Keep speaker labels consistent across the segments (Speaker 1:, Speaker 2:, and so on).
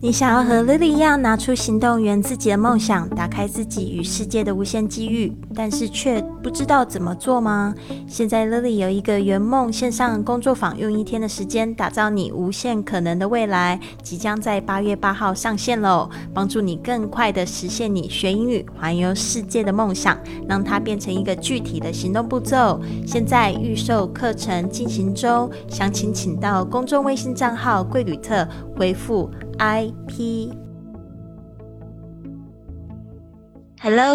Speaker 1: 你想要和 Lily 一样拿出行动，圆自己的梦想，打开自己与世界的无限机遇，但是却不知道怎么做吗？现在 Lily 有一个圆梦线上工作坊，用一天的时间打造你无限可能的未来，即将在八月八号上线喽！帮助你更快的实现你学英语环游世界的梦想，让它变成一个具体的行动步骤。现在预售课程进行中，详情请到公众微信账号“贵旅特”回复。I P，Hello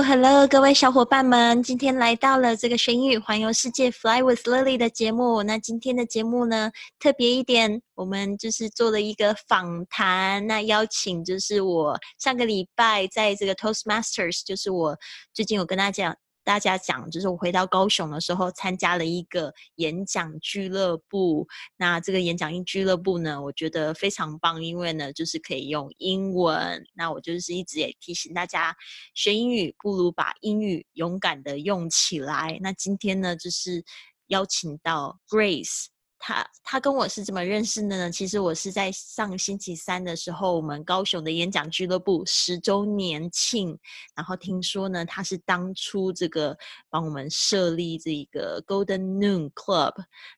Speaker 1: Hello，各位小伙伴们，今天来到了这个学英语环游世界 Fly with Lily 的节目。那今天的节目呢，特别一点，我们就是做了一个访谈。那邀请就是我上个礼拜在这个 Toastmasters，就是我最近有跟大家讲。大家讲，就是我回到高雄的时候，参加了一个演讲俱乐部。那这个演讲俱乐部呢，我觉得非常棒，因为呢，就是可以用英文。那我就是一直也提醒大家，学英语不如把英语勇敢的用起来。那今天呢，就是邀请到 Grace。他他跟我是怎么认识的呢？其实我是在上星期三的时候，我们高雄的演讲俱乐部十周年庆，然后听说呢，他是当初这个帮我们设立这个 Golden Noon Club，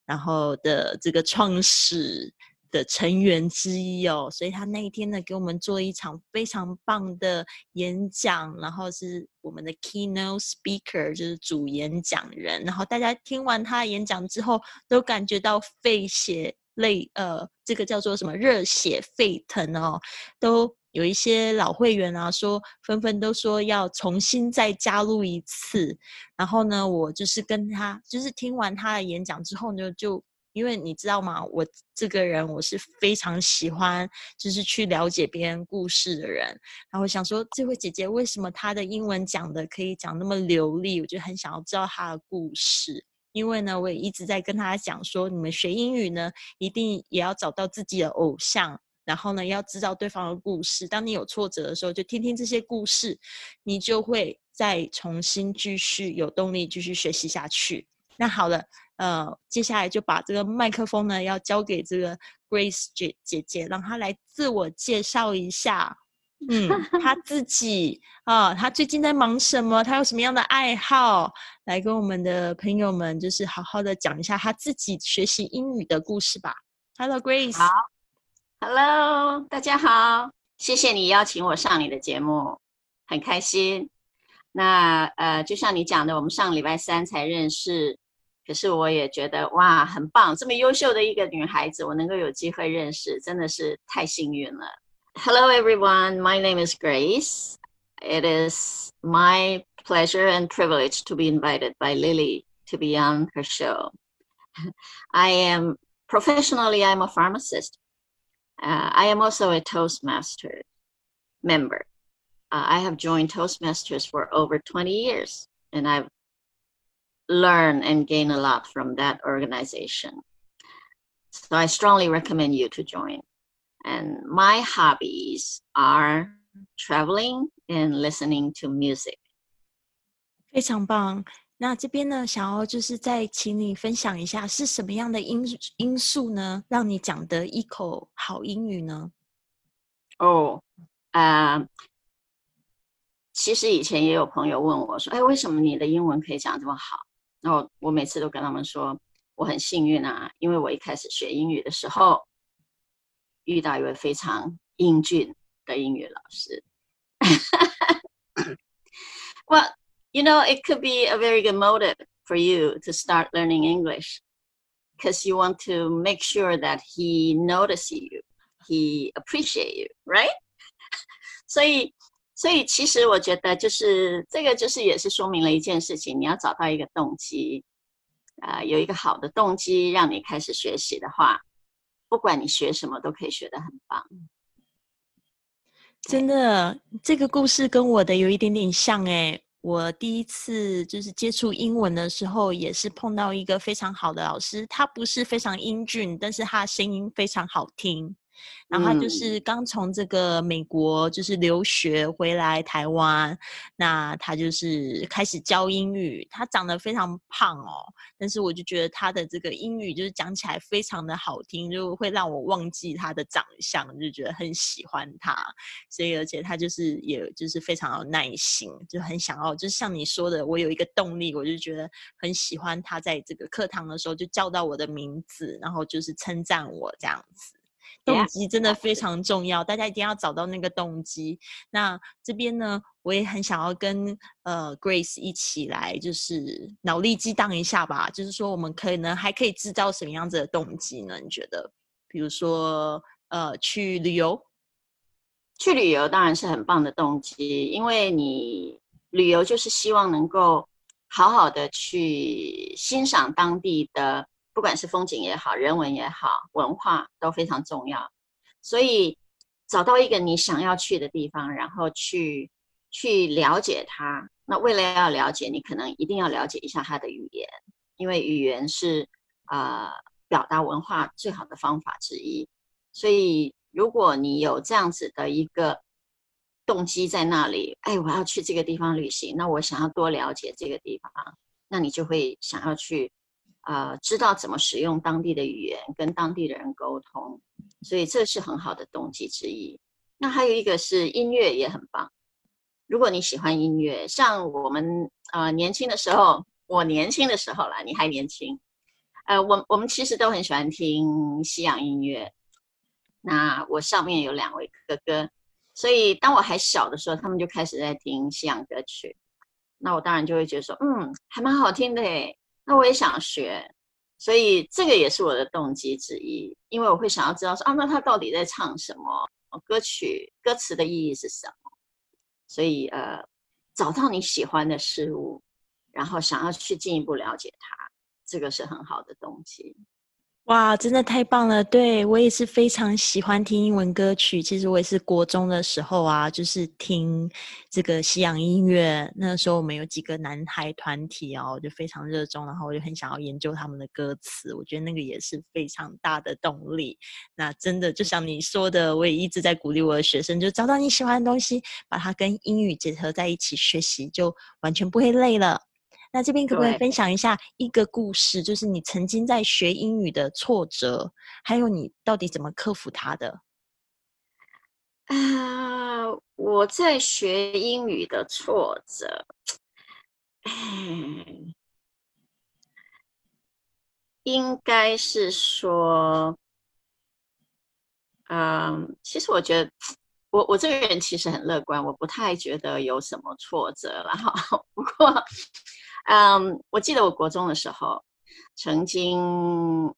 Speaker 1: 然后的这个创始。的成员之一哦，所以他那一天呢，给我们做一场非常棒的演讲，然后是我们的 keynote speaker，就是主演讲人，然后大家听完他的演讲之后，都感觉到沸血泪，呃，这个叫做什么热血沸腾哦，都有一些老会员啊，说纷纷都说要重新再加入一次，然后呢，我就是跟他，就是听完他的演讲之后呢，就。因为你知道吗？我这个人我是非常喜欢，就是去了解别人故事的人。然后想说，这位姐姐为什么她的英文讲的可以讲那么流利？我就很想要知道她的故事。因为呢，我也一直在跟她讲说，你们学英语呢，一定也要找到自己的偶像，然后呢，要知道对方的故事。当你有挫折的时候，就听听这些故事，你就会再重新继续有动力继续学习下去。那好了。呃，接下来就把这个麦克风呢，要交给这个 Grace 姐姐姐，让她来自我介绍一下。嗯，她自己啊，她最近在忙什么？她有什么样的爱好？来跟我们的朋友们，就是好好的讲一下她自己学习英语的故事吧。Hello，Grace。
Speaker 2: 好，Hello，大家好，谢谢你邀请我上你的节目，很开心。那呃，就像你讲的，我们上礼拜三才认识。可是我也觉得哇，很棒！这么优秀的一个女孩子，我能够有机会认识，真的是太幸运了。Hello, everyone. My name is Grace. It is my pleasure and privilege to be invited by Lily to be on her show. I am professionally, I'm a pharmacist. Uh, I am also a Toastmaster member. Uh, I have joined Toastmasters for over 20 years, and I've learn and gain a lot from that organization. So I strongly recommend you to join. And my hobbies are traveling and listening to music.
Speaker 1: 非常棒。那这边呢，想要就是再请你分享一下，是什么样的因因素呢，让你讲得一口好英语呢？
Speaker 2: 哦，啊，其实以前也有朋友问我说：“哎，为什么你的英文可以讲这么好？” 然后我每次都跟他们说，我很幸运啊，因为我一开始学英语的时候，遇到一位非常英俊的英语老师。well, you know, it could be a very good motive for you to start learning English because you want to make sure that he notice you, he appreciate you, right? 所以 所以其实我觉得，就是这个，就是也是说明了一件事情：你要找到一个动机，啊，有一个好的动机让你开始学习的话，不管你学什么，都可以学得很棒。
Speaker 1: 真的，这个故事跟我的有一点点像诶。我第一次就是接触英文的时候，也是碰到一个非常好的老师，他不是非常英俊，但是他声音非常好听。然后他就是刚从这个美国就是留学回来台湾，那他就是开始教英语。他长得非常胖哦，但是我就觉得他的这个英语就是讲起来非常的好听，就会让我忘记他的长相，就觉得很喜欢他。所以而且他就是也就是非常有耐心，就很想要，就是像你说的，我有一个动力，我就觉得很喜欢他在这个课堂的时候就叫到我的名字，然后就是称赞我这样子。动机真的非 常重要，大家一定要找到那个动机。那这边呢，我也很想要跟呃 Grace 一起来，就是脑力激荡一下吧。就是说，我们可能还可以制造什么样子的动机呢？你觉得？比如说，呃，去旅游，
Speaker 2: 去旅游当然是很棒的动机，因为你旅游就是希望能够好好的去欣赏当地的。不管是风景也好，人文也好，文化都非常重要。所以找到一个你想要去的地方，然后去去了解它。那为了要了解，你可能一定要了解一下它的语言，因为语言是呃表达文化最好的方法之一。所以如果你有这样子的一个动机在那里，哎，我要去这个地方旅行，那我想要多了解这个地方，那你就会想要去。啊，知道怎么使用当地的语言跟当地的人沟通，所以这是很好的动机之一。那还有一个是音乐也很棒。如果你喜欢音乐，像我们呃年轻的时候，我年轻的时候啦，你还年轻，呃，我我们其实都很喜欢听西洋音乐。那我上面有两位哥哥，所以当我还小的时候，他们就开始在听西洋歌曲。那我当然就会觉得说，嗯，还蛮好听的诶。那我也想学，所以这个也是我的动机之一，因为我会想要知道说啊，那他到底在唱什么歌曲，歌词的意义是什么？所以呃，找到你喜欢的事物，然后想要去进一步了解它，这个是很好的动机。
Speaker 1: 哇，真的太棒了！对我也是非常喜欢听英文歌曲。其实我也是国中的时候啊，就是听这个西洋音乐。那时候我们有几个男孩团体哦，就非常热衷，然后我就很想要研究他们的歌词。我觉得那个也是非常大的动力。那真的就像你说的，我也一直在鼓励我的学生，就找到你喜欢的东西，把它跟英语结合在一起学习，就完全不会累了。那这边可不可以分享一下一个故事，就是你曾经在学英语的挫折，还有你到底怎么克服它的？
Speaker 2: 啊，我在学英语的挫折，应该是说，嗯，其实我觉得我我这个人其实很乐观，我不太觉得有什么挫折了哈。不过。嗯，我记得我国中的时候，曾经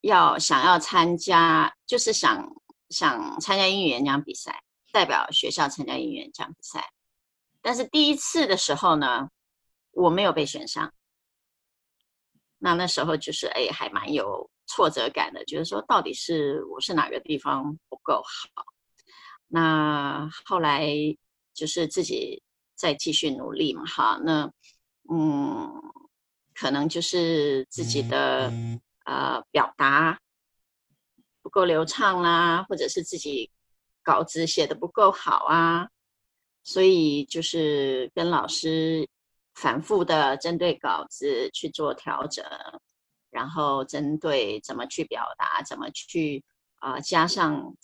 Speaker 2: 要想要参加，就是想想参加英语演讲比赛，代表学校参加英语演讲比赛。但是第一次的时候呢，我没有被选上。那那时候就是哎，还蛮有挫折感的，觉得说到底是我是哪个地方不够好。那后来就是自己。再继续努力嘛，哈，那嗯，可能就是自己的呃表达不够流畅啦，或者是自己稿子写的不够好啊，所以就是跟老师反复的针对稿子去做调整，然后针对怎么去表达，怎么去啊加上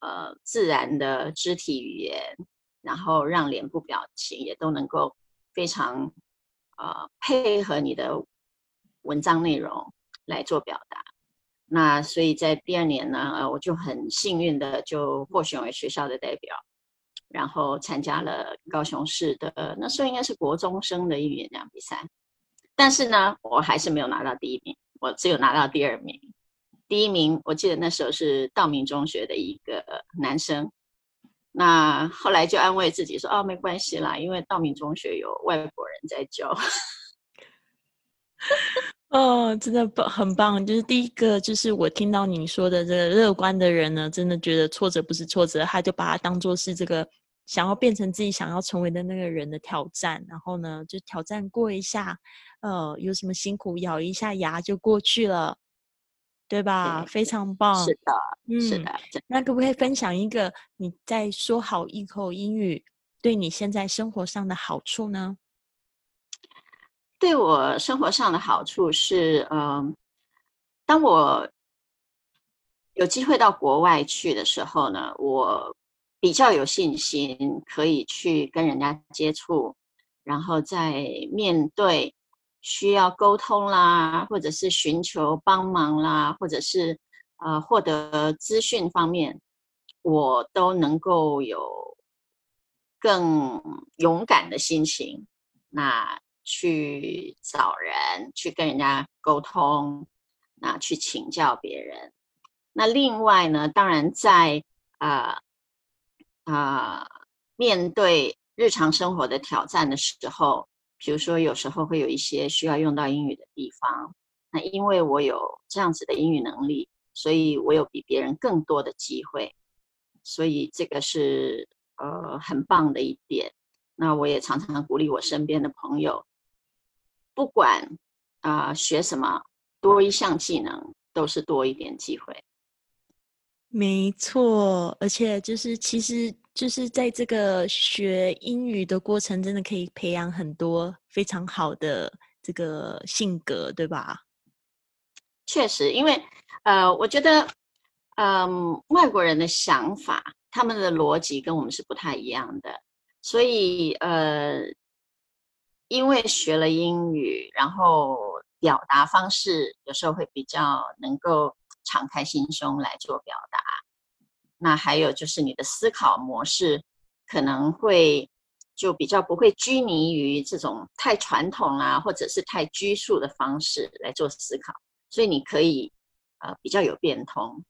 Speaker 2: 呃自然的肢体语言。然后让脸部表情也都能够非常呃配合你的文章内容来做表达。那所以在第二年呢，呃，我就很幸运的就获选为学校的代表，然后参加了高雄市的那时候应该是国中生的英语演讲比赛。但是呢，我还是没有拿到第一名，我只有拿到第二名。第一名我记得那时候是道明中学的一个男生。那后来就安慰自己说：“哦，没关系啦，因为道明中学有外国人在教。”
Speaker 1: 哦，真的棒，很棒。就是第一个，就是我听到你说的这个乐观的人呢，真的觉得挫折不是挫折，他就把它当做是这个想要变成自己想要成为的那个人的挑战。然后呢，就挑战过一下，呃，有什么辛苦，咬一下牙就过去了。对吧？
Speaker 2: 对
Speaker 1: 非常棒。
Speaker 2: 是的，是
Speaker 1: 嗯
Speaker 2: 的，
Speaker 1: 那可不可以分享一个你在说好一口英语对你现在生活上的好处呢？
Speaker 2: 对我生活上的好处是，嗯、当我有机会到国外去的时候呢，我比较有信心可以去跟人家接触，然后在面对需要沟通啦，或者是寻求帮忙啦，或者是呃获得资讯方面，我都能够有更勇敢的心情。那去找人，去跟人家沟通，那去请教别人。那另外呢，当然在呃啊、面对日常生活的挑战的时候，比如说有时候会有一些需要用到英语的地方，那因为我有这样子的英语能力，所以我有比别人更多的机会，所以这个是呃很棒的一点。那我也常常鼓励我身边的朋友，不管啊、学什么，多一项技能都是多一点机会。
Speaker 1: 没错，而且就是其实就是在这个学英语的过程，真的可以培养很多非常好的这个性格，对吧？
Speaker 2: 确实，因为呃，我觉得，嗯，外国人的想法，他们的逻辑跟我们是不太一样的，所以呃，因为学了英语，然后表达方式有时候会比较能够敞开心胸来做表达。那还有就是你的思考模式可能会就比较不会拘泥于这种太传统啊，或者是太拘束的方式来做思考。所以你可以呃比较有变通。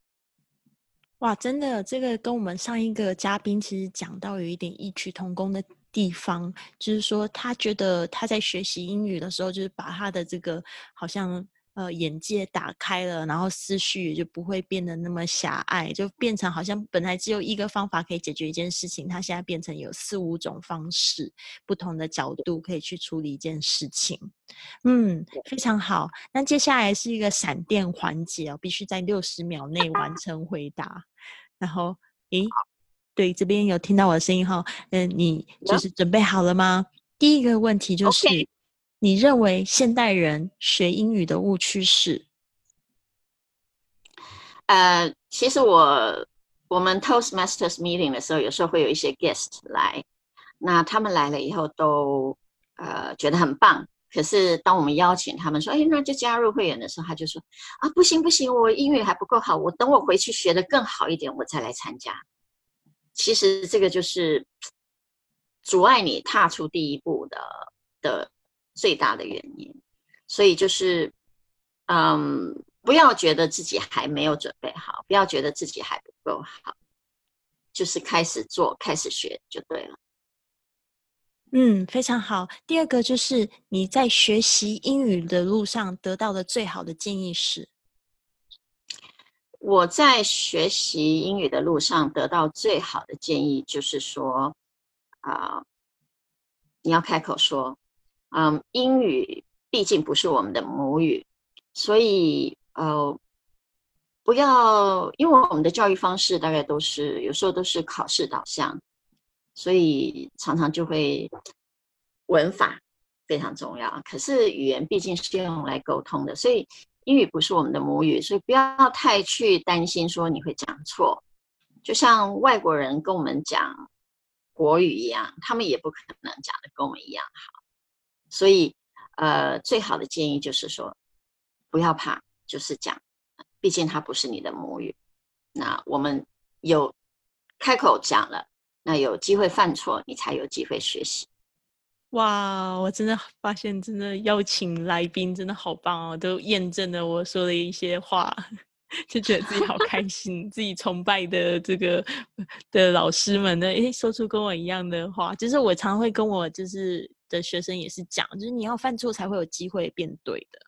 Speaker 1: 哇，真的，这个跟我们上一个嘉宾其实讲到有一点异曲同工的地方，就是说他觉得他在学习英语的时候，就是把他的这个好像呃眼界打开了，然后思绪也就不会变得那么狭隘，就变成好像本来只有一个方法可以解决一件事情，它现在变成有四五种方式，不同的角度可以去处理一件事情。嗯，非常好。那接下来是一个闪电环节哦，必须在六十秒内完成回答。然后，诶，对，这边有听到我的声音哈。嗯，你就是准备好了吗？第一个问题就是你认为现代人学英语的误区是？
Speaker 2: 呃，其实我我们 Toastmasters meeting 的时候，有时候会有一些 guest 来，那他们来了以后都呃觉得很棒。可是当我们邀请他们说，哎，那就加入会员的时候，他就说啊，不行不行，我英语还不够好，我等我回去学的更好一点，我再来参加。其实这个就是阻碍你踏出第一步的的最大的原因。所以就是，嗯，不要觉得自己还没有准备好，不要觉得自己还不够好，就是开始做，开始学就对了。
Speaker 1: 嗯，非常好。第二个就是你在学习英语的路上得到的最好的建议是？
Speaker 2: 我在学习英语的路上得到最好的建议就是说，啊、你要开口说，嗯，英语毕竟不是我们的母语，所以呃，不要，因为我们的教育方式大概都是有时候都是考试导向，所以常常就会文法非常重要。可是语言毕竟是用来沟通的，所以英语不是我们的母语，所以不要太去担心说你会讲错。就像外国人跟我们讲国语一样，他们也不可能讲的跟我们一样好。所以，呃，最好的建议就是说，不要怕，就是讲，毕竟它不是你的母语。那我们有开口讲了，那有机会犯错，你才有机会学习。
Speaker 1: 哇，我真的发现，真的邀请来宾真的好棒哦，都验证了我说的一些话，就觉得自己好开心，自己崇拜的这个的老师们呢，诶，说出跟我一样的话，就是我常会跟我就是的学生也是讲，就是你要犯错才会有机会变对的，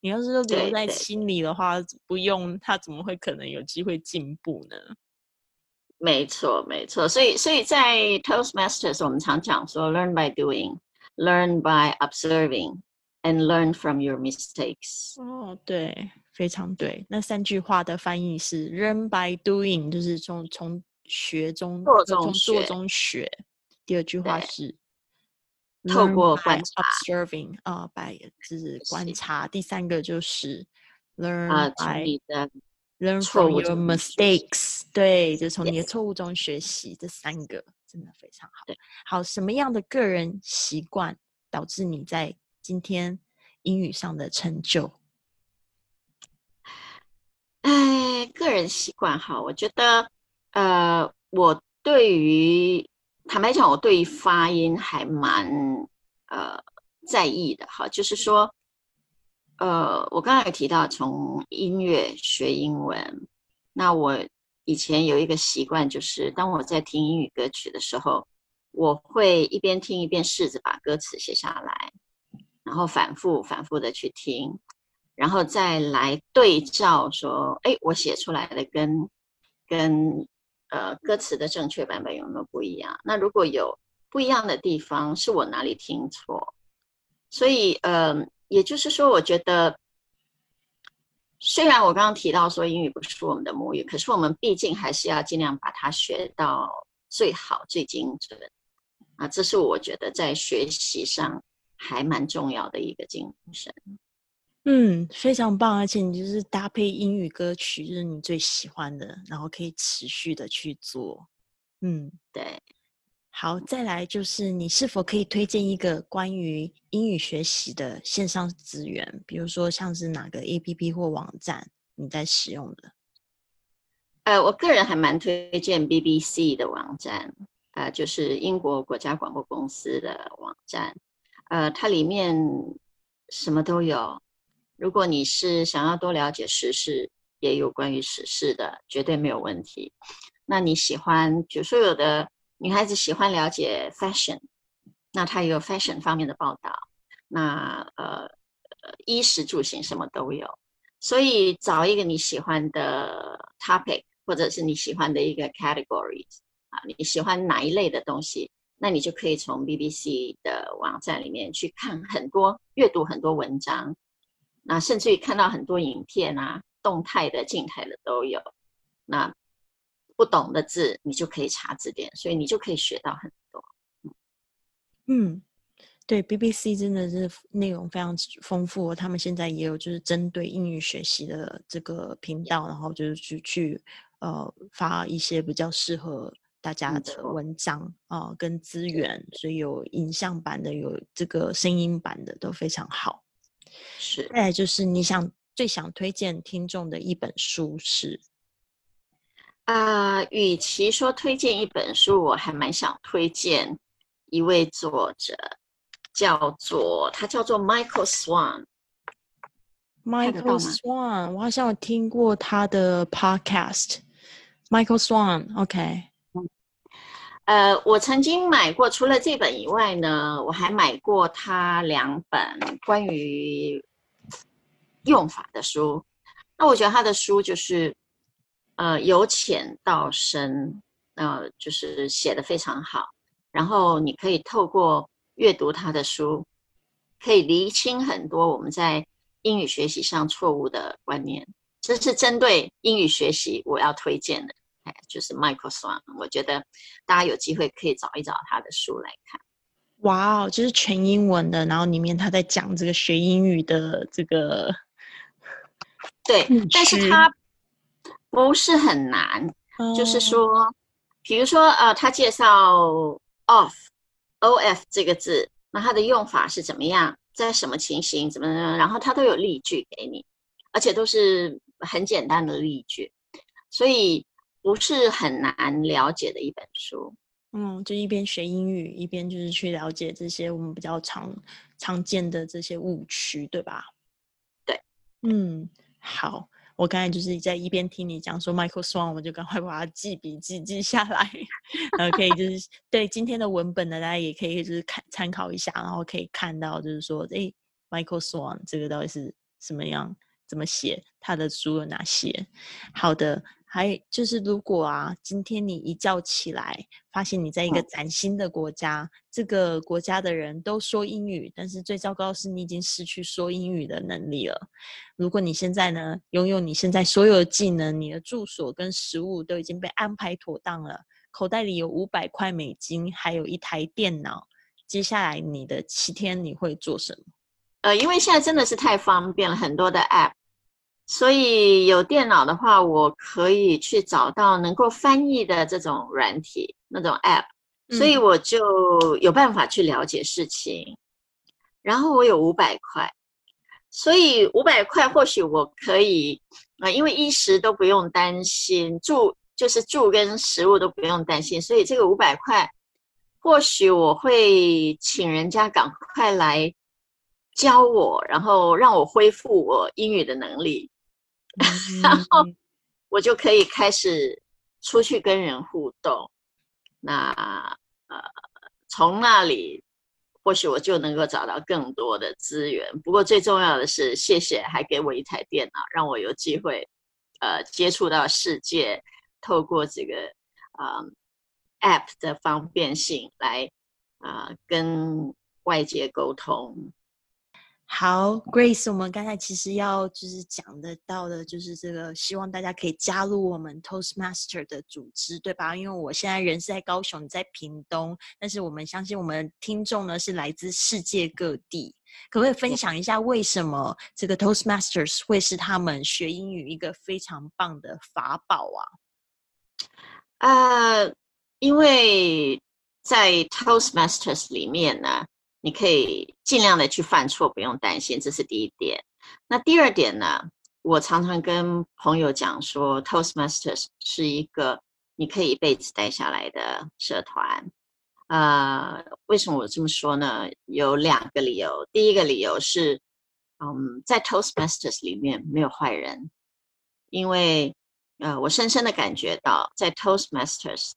Speaker 1: 你要是都留在心里的话，不用他怎么会可能有机会进步呢？
Speaker 2: 没错，没错。所以，所以在 Toastmasters，我们常讲说，learn by doing, learn by observing, and learn from your mistakes。
Speaker 1: 哦，对，非常对。那三句话的翻译是 “learn by doing”，就是从从学中
Speaker 2: 做中学。
Speaker 1: 第二句话是
Speaker 2: 透过观察
Speaker 1: observing 啊、by 就是观察。第三个就是 learn
Speaker 2: 啊，从
Speaker 1: by
Speaker 2: 你的
Speaker 1: learn
Speaker 2: 错
Speaker 1: from
Speaker 2: 误
Speaker 1: your mistakes，对，就从你的错误中学习，这三个真的非常好。好，什么样的个人习惯导致你在今天英语上的成就？
Speaker 2: 哎，个人习惯哈，我觉得，呃，我对于坦白讲，我对于发音还蛮呃在意的哈，就是说，呃，我刚才有提到从音乐学英文，那我以前有一个习惯，就是当我在听英语歌曲的时候，我会一边听一边试着把歌词写下来，然后反复反复的去听。然后再来对照说，哎，我写出来的跟跟呃歌词的正确版本有没有不一样？那如果有不一样的地方，是我哪里听错？所以，呃，也就是说，我觉得，虽然我刚刚提到说英语不是我们的母语，可是我们毕竟还是要尽量把它学到最好、最精准啊，这是我觉得在学习上还蛮重要的一个精神。
Speaker 1: 嗯，非常棒，而且你就是搭配英语歌曲，就是你最喜欢的，然后可以持续的去做。嗯，
Speaker 2: 对。
Speaker 1: 好，再来就是你是否可以推荐一个关于英语学习的线上资源，比如说像是哪个 APP 或网站你在使用的？
Speaker 2: 呃，我个人还蛮推荐 BBC 的网站，呃，就是英国国家广播公司的网站，呃，它里面什么都有。如果你是想要多了解时事，也有关于时事的，绝对没有问题。那你喜欢，比如说有的女孩子喜欢了解 fashion，那它有 fashion 方面的报道。那呃呃，衣食住行什么都有，所以找一个你喜欢的 topic，或者是你喜欢的一个 categories 啊，你喜欢哪一类的东西，那你就可以从 BBC 的网站里面去看很多、阅读很多文章。那甚至于看到很多影片啊，动态的、静态的都有。那不懂的字，你就可以查字典，所以你就可以学到很多。
Speaker 1: 嗯，对，BBC 真的是内容非常丰富，他们现在也有就是针对英语学习的这个频道，然后就是去去呃发一些比较适合大家的文章啊、跟资源，所以有影像版的，有这个声音版的都非常好。
Speaker 2: 是，
Speaker 1: 再来就是你想最想推荐听众的一本书是，
Speaker 2: 啊、与其说推荐一本书，我还蛮想推荐一位作者，叫做他叫做 Michael Swan。
Speaker 1: Michael Swan，我好像有听过他的 podcast。Michael Swan，OK，、
Speaker 2: 呃，我曾经买过，除了这本以外呢，我还买过他两本关于用法的书。那我觉得他的书就是，呃，由浅到深，呃，就是写的非常好。然后你可以透过阅读他的书，可以厘清很多我们在英语学习上错误的观念。这是针对英语学习我要推荐的。哎，就是 Michael Swan，我觉得大家有机会可以找一找他的书来看。
Speaker 1: 哇哦，就是全英文的，然后里面他在讲这个学英语的这个，
Speaker 2: 对，但是他不是很难，就是
Speaker 1: 哦。
Speaker 2: 说，比如说呃，他介绍 off o f 这个字，那它的用法是怎么样，在什么情形怎么，然后他都有例句给你，而且都是很简单的例句，所以不是很难了解的一本书。
Speaker 1: 嗯，就一边学英语，一边就是去了解这些我们比较常常见的这些误区，对吧？
Speaker 2: 对，
Speaker 1: 嗯，好，我刚才就是在一边听你讲说 Michael Swan，我就赶快把它记笔记记下来，然后可以就是 对今天的文本呢，大家也可以就是看参考一下，然后可以看到就是说，诶 m i c h a e l Swan 这个到底是什么样，怎么写，他的书有哪些？好的，还就是如果啊，今天你一觉起来，发现你在一个
Speaker 2: 嗯
Speaker 1: 崭新的国家，这个国家的人都说英语，但是最糟糕的是你已经失去说英语的能力了。如果你现在呢，拥有你现在所有的技能，你的住所跟食物都已经被安排妥当了，口袋里有五百块美金，还有一台电脑，接下来你的七天你会做什么？
Speaker 2: 呃，因为现在真的是太方便了，很多的 App，所以有电脑的话，我可以去找到能够翻译的这种软体那种 App，所以
Speaker 1: 嗯
Speaker 2: 我就有办法去了解事情。然后我有五百块，所以五百块或许我可以啊、呃因为衣食都不用担心，住就是住跟食物都不用担心，所以这个五百块，或许我会请人家赶快来教我，然后让我恢复我英语的能力，然后
Speaker 1: 嗯
Speaker 2: 我就可以开始出去跟人互动。那呃，从那里或许我就能够找到更多的资源。不过最重要的是，谢谢还给我一台电脑，让我有机会呃接触到世界，透过这个啊、呃 App 的方便性来啊、呃跟外界沟通。
Speaker 1: 好，Grace，我们刚才其实要就是讲得到的，就是这个，希望大家可以加入我们 Toastmaster 的组织，对吧？因为我现在人是在高雄，在屏东，但是我们相信我们听众呢是来自世界各地，可不可以分享一下为什么这个 Toastmasters 会是他们学英语一个非常棒的法宝啊？
Speaker 2: 呃，因为在 Toastmasters 里面呢，你可以尽量的去犯错，不用担心，这是第一点。那第二点呢，我常常跟朋友讲说，Toastmasters 是一个你可以一辈子待下来的社团。呃，为什么我这么说呢？有两个理由。第一个理由是，嗯，在 Toastmasters 里面没有坏人，因为呃，我深深的感觉到，在 Toastmasters，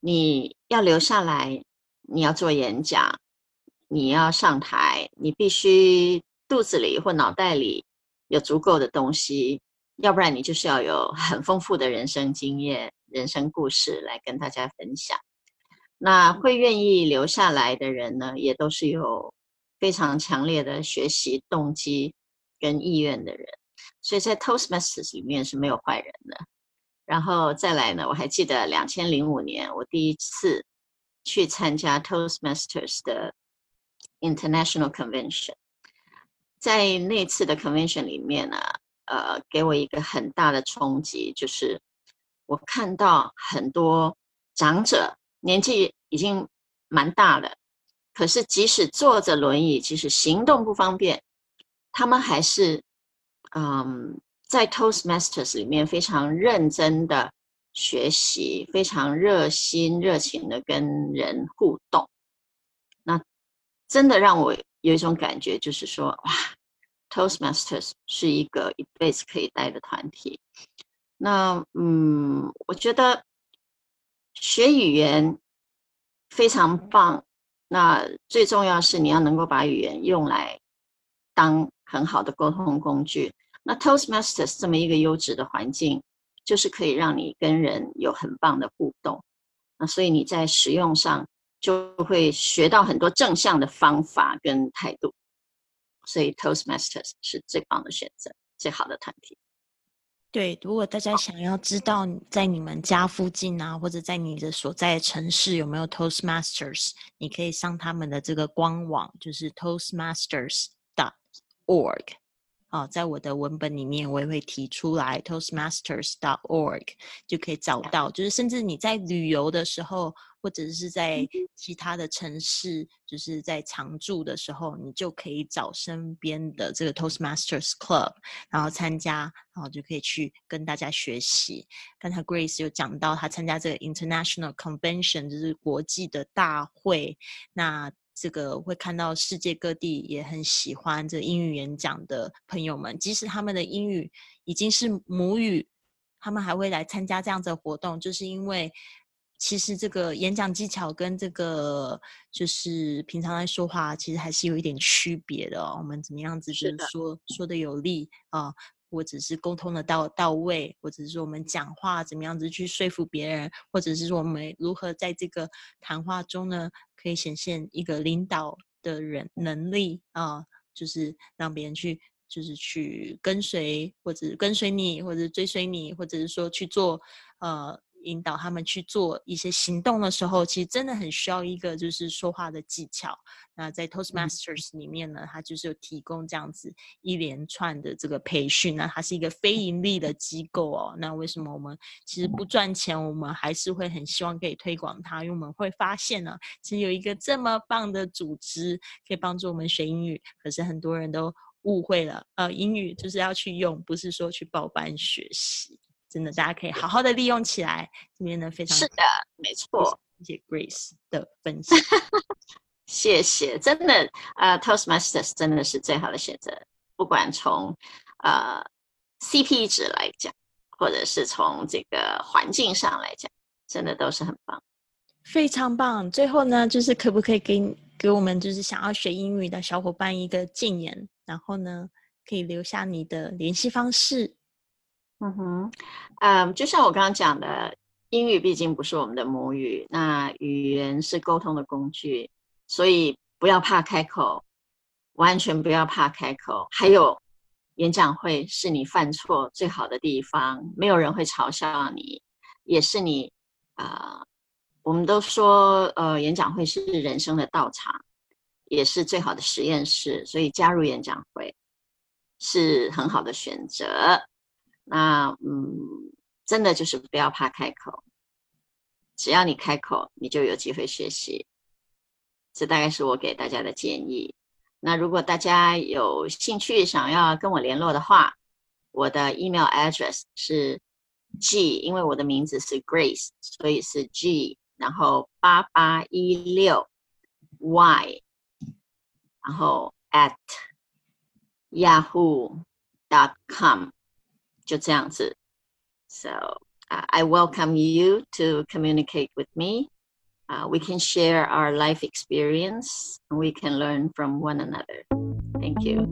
Speaker 2: 你要留下来，你要做演讲，你要上台，你必须肚子里或脑袋里有足够的东西，要不然你就是要有很丰富的人生经验、人生故事来跟大家分享。那会愿意留下来的人呢，也都是有非常强烈的学习动机跟意愿的人。所以在 Toastmasters 里面是没有坏人的。然后再来呢，我还记得两千零五年我第一次去参加 Toastmasters 的 International Convention，在那次的 convention 里面呢，呃，给我一个很大的冲击，就是我看到很多长者年纪已经蛮大了，可是即使坐着轮椅，即使行动不方便，他们还是嗯，在 Toastmasters 里面非常认真的学习，非常热心热情的跟人互动。真的让我有一种感觉，就是说，哇，Toastmasters 是一个一辈子可以待的团体。那嗯，我觉得学语言非常棒。那最重要是你要能够把语言用来当很好的沟通工具。那 Toastmasters 这么一个优质的环境，就是可以让你跟人有很棒的互动。那所以你在使用上就会学到很多正向的方法跟态度。所以 Toastmasters 是最棒的选择，最好的团体。
Speaker 1: 对，如果大家想要知道在你们家附近啊，或者在你的所在的城市有没有 Toastmasters，你可以上他们的这个官网，就是 Toastmasters.org。哦，在我的文本里面我也会提出来 Toastmasters.org 就可以找到，就是甚至你在旅游的时候，或者是在其他的城市，就是在常住的时候，你就可以找身边的这个 Toastmasters Club，然后参加，然后就可以去跟大家学习。刚才 Grace 有讲到，他参加这个 International Convention，就是国际的大会，那。这个会看到世界各地也很喜欢这英语演讲的朋友们，即使他们的英语已经是母语，他们还会来参加这样子的活动，就是因为其实这个演讲技巧跟这个就是平常在说话，其实还是有一点区别的哦。我们怎么样子就是说说的有力啊、或者是沟通的到到位，或者是说我们讲话怎么样子去说服别人，或者是说我们如何在这个谈话中呢，可以显现一个领导的人能力啊，就是让别人去，就是去跟随，或者跟随你，或者追随你，或者是说去做，呃。引导他们去做一些行动的时候，其实真的很需要一个就是说话的技巧。那在 Toastmasters 里面呢，它就是有提供这样子一连串的这个培训。那它是一个非盈利的机构哦。那为什么我们其实不赚钱，我们还是会很希望可以推广它？因为我们会发现呢，其实有一个这么棒的组织可以帮助我们学英语。可是很多人都误会了，呃，英语就是要去用，不是说去报班学习。真的，大家可以好好的利用起来。这边呢，非常
Speaker 2: 是的，没错。
Speaker 1: 谢谢 Grace 的分享，
Speaker 2: 谢谢。真的，呃，Toastmasters 真的是最好的选择，不管从呃 CP 值来讲，或者是从这个环境上来讲，真的都是很棒，
Speaker 1: 非常棒。最后呢，就是可不可以给给我们就是想要学英语的小伙伴一个建言，然后呢，可以留下你的联系方式。
Speaker 2: 嗯哼，嗯，就像我刚刚讲的，英语毕竟不是我们的母语，那语言是沟通的工具，所以不要怕开口，完全不要怕开口。还有，演讲会是你犯错最好的地方，没有人会嘲笑你，也是你啊。我们都说，呃，演讲会是人生的道场，也是最好的实验室，所以加入演讲会是很好的选择。那嗯，真的就是不要怕开口，只要你开口，你就有机会学习。这大概是我给大家的建议。那如果大家有兴趣想要跟我联络的话，我的 email address 是 G，因为我的名字是 Grace，所以是 G，然后八八一六 Y，然后 at yahoo dot com。就这样子。So uh, I welcome you to communicate with me. Uh, we can share our life experience and we can learn from one another. Thank you.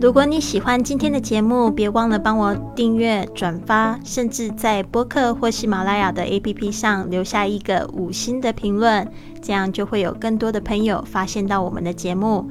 Speaker 1: 如果你喜欢今天的节目，别忘了帮我订阅、转发，甚至在播客或喜马拉雅的 APP 上留下一个五星的评论，这样就会有更多的朋友发现到我们的节目。